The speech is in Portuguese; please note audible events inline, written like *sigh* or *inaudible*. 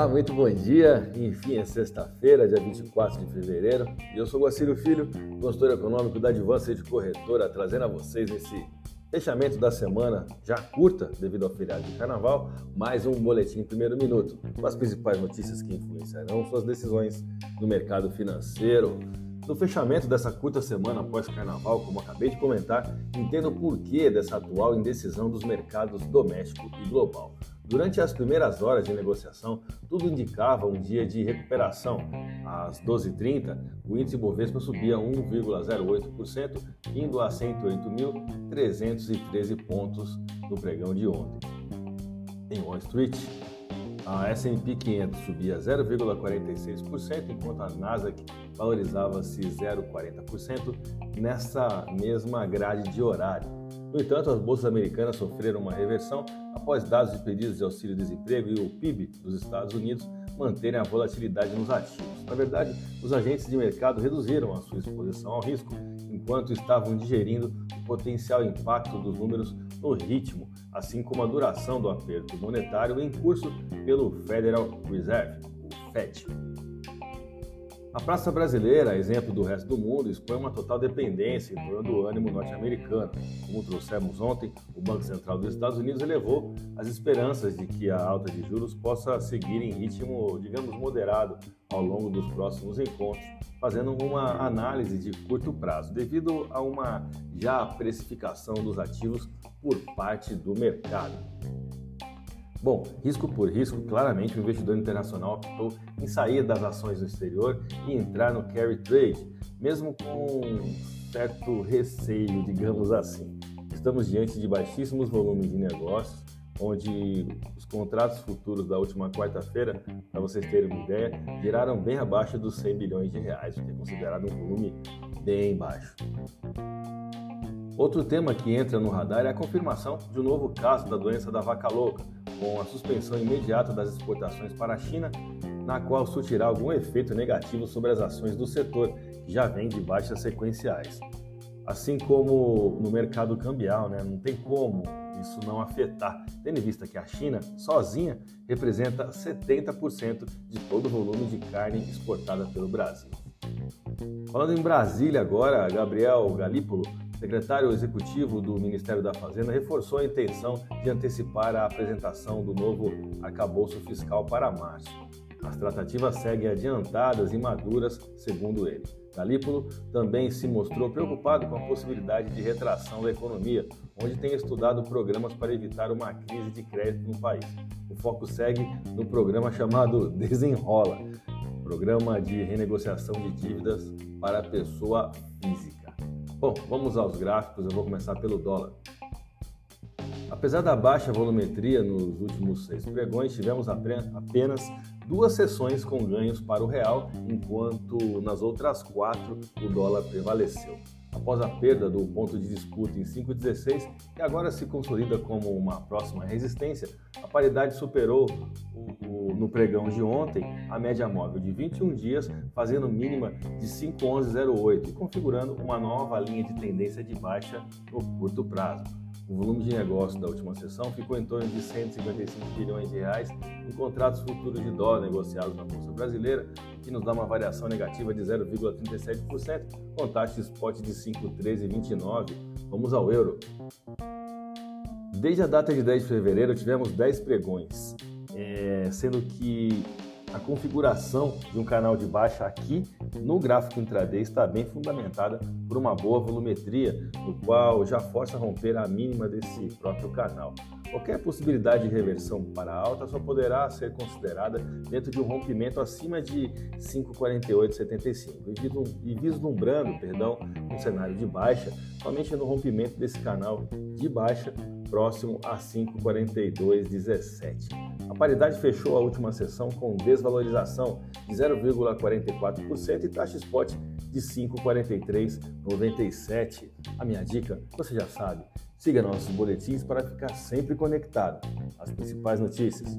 Olá, muito bom dia. Enfim, é sexta-feira, dia 24 de fevereiro. E eu sou Guacílio Filho, consultor econômico da Advance de Corretora, trazendo a vocês nesse fechamento da semana, já curta devido ao feriado de carnaval, mais um boletim primeiro minuto, com as principais notícias que influenciarão suas decisões no mercado financeiro. No fechamento dessa curta semana após carnaval, como acabei de comentar, entendo o porquê dessa atual indecisão dos mercados doméstico e global. Durante as primeiras horas de negociação, tudo indicava um dia de recuperação. Às 12h30, o índice Bovespa subia 1,08%, indo a 108.313 pontos no pregão de ontem. Em Wall Street, a S&P 500 subia 0,46%, enquanto a Nasdaq valorizava-se 0,40% nessa mesma grade de horário. No entanto, as bolsas americanas sofreram uma reversão após dados de pedidos de auxílio-desemprego e o PIB dos Estados Unidos manterem a volatilidade nos ativos. Na verdade, os agentes de mercado reduziram a sua exposição ao risco enquanto estavam digerindo o potencial impacto dos números no ritmo, assim como a duração do aperto monetário em curso pelo Federal Reserve, o FED. A praça brasileira, exemplo do resto do mundo, expõe uma total dependência em torno do ânimo norte-americano. Como trouxemos ontem, o Banco Central dos Estados Unidos elevou as esperanças de que a alta de juros possa seguir em ritmo, digamos, moderado ao longo dos próximos encontros, fazendo uma análise de curto prazo, devido a uma já precificação dos ativos por parte do mercado. Bom, risco por risco, claramente o investidor internacional optou em sair das ações no exterior e entrar no carry trade, mesmo com certo receio, digamos assim. Estamos diante de baixíssimos volumes de negócios, onde os contratos futuros da última quarta-feira, para vocês terem uma ideia, geraram bem abaixo dos 100 bilhões de reais, o que é considerado um volume bem baixo. Outro tema que entra no radar é a confirmação de um novo caso da doença da vaca louca, com a suspensão imediata das exportações para a China, na qual surtirá algum efeito negativo sobre as ações do setor, que já vem de baixas sequenciais. Assim como no mercado cambial, né? não tem como isso não afetar, tendo em vista que a China, sozinha, representa 70% de todo o volume de carne exportada pelo Brasil. Falando em Brasília agora, Gabriel Galípolo secretário executivo do Ministério da Fazenda reforçou a intenção de antecipar a apresentação do novo arcabouço fiscal para março. As tratativas seguem adiantadas e maduras, segundo ele. Galípolo também se mostrou preocupado com a possibilidade de retração da economia, onde tem estudado programas para evitar uma crise de crédito no país. O foco segue no programa chamado *laughs* Desenrola, programa de renegociação de dívidas para a pessoa física. Bom, vamos aos gráficos, eu vou começar pelo dólar. Apesar da baixa volumetria nos últimos seis pregões, tivemos apenas duas sessões com ganhos para o real, enquanto nas outras quatro o dólar prevaleceu. Após a perda do ponto de disputa em 5,16, que agora se consolida como uma próxima resistência, a paridade superou o, o, no pregão de ontem a média móvel de 21 dias, fazendo mínima de 5,1108 e configurando uma nova linha de tendência de baixa no curto prazo. O volume de negócio da última sessão ficou em torno de 155 bilhões de reais em contratos futuros de dólar negociados na Bolsa Brasileira, que nos dá uma variação negativa de 0,37%, com taxa spot de 5,1329. Vamos ao euro. Desde a data de 10 de fevereiro tivemos 10 pregões, é, sendo que a configuração de um canal de baixa aqui no gráfico intraday está bem fundamentada por uma boa volumetria, no qual já força a romper a mínima desse próprio canal. Qualquer possibilidade de reversão para alta só poderá ser considerada dentro de um rompimento acima de 5,4875 e vislumbrando perdão, um cenário de baixa somente no rompimento desse canal de baixa próximo a 5,4217. A paridade fechou a última sessão com desvalorização de 0,44% e taxa spot de 5,4397. A minha dica, você já sabe, siga nossos boletins para ficar sempre conectado às principais notícias.